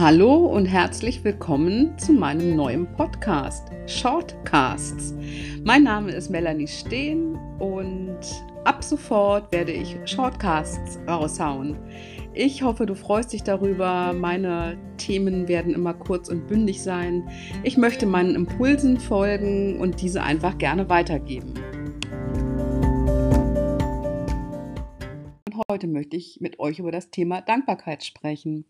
Hallo und herzlich willkommen zu meinem neuen Podcast Shortcasts. Mein Name ist Melanie Steen und ab sofort werde ich Shortcasts raushauen. Ich hoffe, du freust dich darüber. Meine Themen werden immer kurz und bündig sein. Ich möchte meinen Impulsen folgen und diese einfach gerne weitergeben. Und heute möchte ich mit euch über das Thema Dankbarkeit sprechen.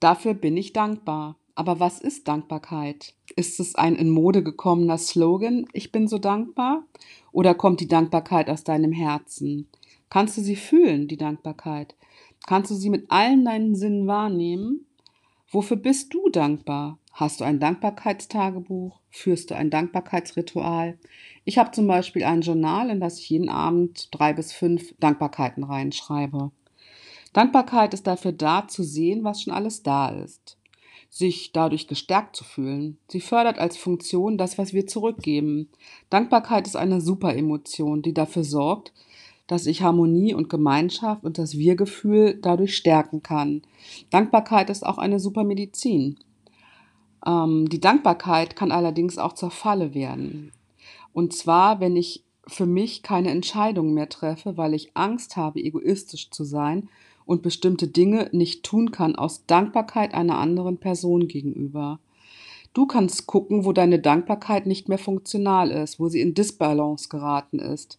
Dafür bin ich dankbar. Aber was ist Dankbarkeit? Ist es ein in Mode gekommener Slogan, ich bin so dankbar? Oder kommt die Dankbarkeit aus deinem Herzen? Kannst du sie fühlen, die Dankbarkeit? Kannst du sie mit allen deinen Sinnen wahrnehmen? Wofür bist du dankbar? Hast du ein Dankbarkeitstagebuch? Führst du ein Dankbarkeitsritual? Ich habe zum Beispiel ein Journal, in das ich jeden Abend drei bis fünf Dankbarkeiten reinschreibe. Dankbarkeit ist dafür da zu sehen, was schon alles da ist, sich dadurch gestärkt zu fühlen. Sie fördert als Funktion das, was wir zurückgeben. Dankbarkeit ist eine Superemotion, die dafür sorgt, dass ich Harmonie und Gemeinschaft und das Wir-Gefühl dadurch stärken kann. Dankbarkeit ist auch eine super Medizin. Ähm, die Dankbarkeit kann allerdings auch zur Falle werden. Und zwar, wenn ich für mich keine Entscheidungen mehr treffe, weil ich Angst habe, egoistisch zu sein und bestimmte Dinge nicht tun kann aus Dankbarkeit einer anderen Person gegenüber. Du kannst gucken, wo deine Dankbarkeit nicht mehr funktional ist, wo sie in Disbalance geraten ist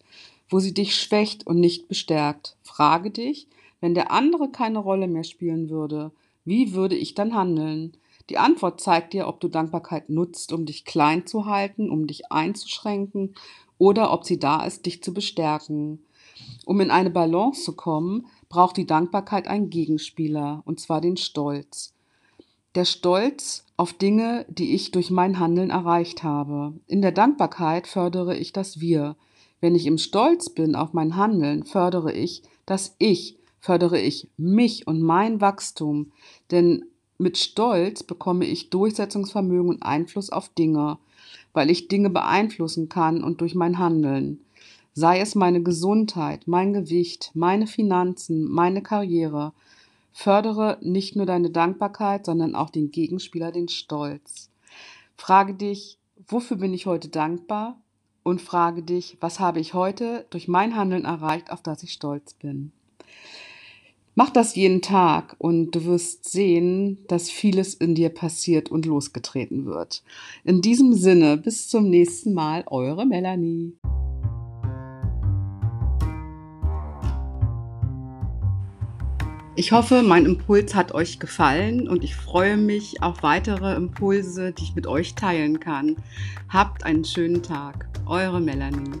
wo sie dich schwächt und nicht bestärkt. Frage dich, wenn der andere keine Rolle mehr spielen würde, wie würde ich dann handeln? Die Antwort zeigt dir, ob du Dankbarkeit nutzt, um dich klein zu halten, um dich einzuschränken oder ob sie da ist, dich zu bestärken. Um in eine Balance zu kommen, braucht die Dankbarkeit einen Gegenspieler, und zwar den Stolz. Der Stolz auf Dinge, die ich durch mein Handeln erreicht habe. In der Dankbarkeit fördere ich das Wir, wenn ich im Stolz bin auf mein Handeln, fördere ich das Ich, fördere ich mich und mein Wachstum, denn mit Stolz bekomme ich Durchsetzungsvermögen und Einfluss auf Dinge, weil ich Dinge beeinflussen kann und durch mein Handeln. Sei es meine Gesundheit, mein Gewicht, meine Finanzen, meine Karriere. Fördere nicht nur deine Dankbarkeit, sondern auch den Gegenspieler, den Stolz. Frage dich, wofür bin ich heute dankbar? und frage dich, was habe ich heute durch mein Handeln erreicht, auf das ich stolz bin. Mach das jeden Tag und du wirst sehen, dass vieles in dir passiert und losgetreten wird. In diesem Sinne, bis zum nächsten Mal, eure Melanie. Ich hoffe, mein Impuls hat euch gefallen und ich freue mich auf weitere Impulse, die ich mit euch teilen kann. Habt einen schönen Tag. Eure Melanie.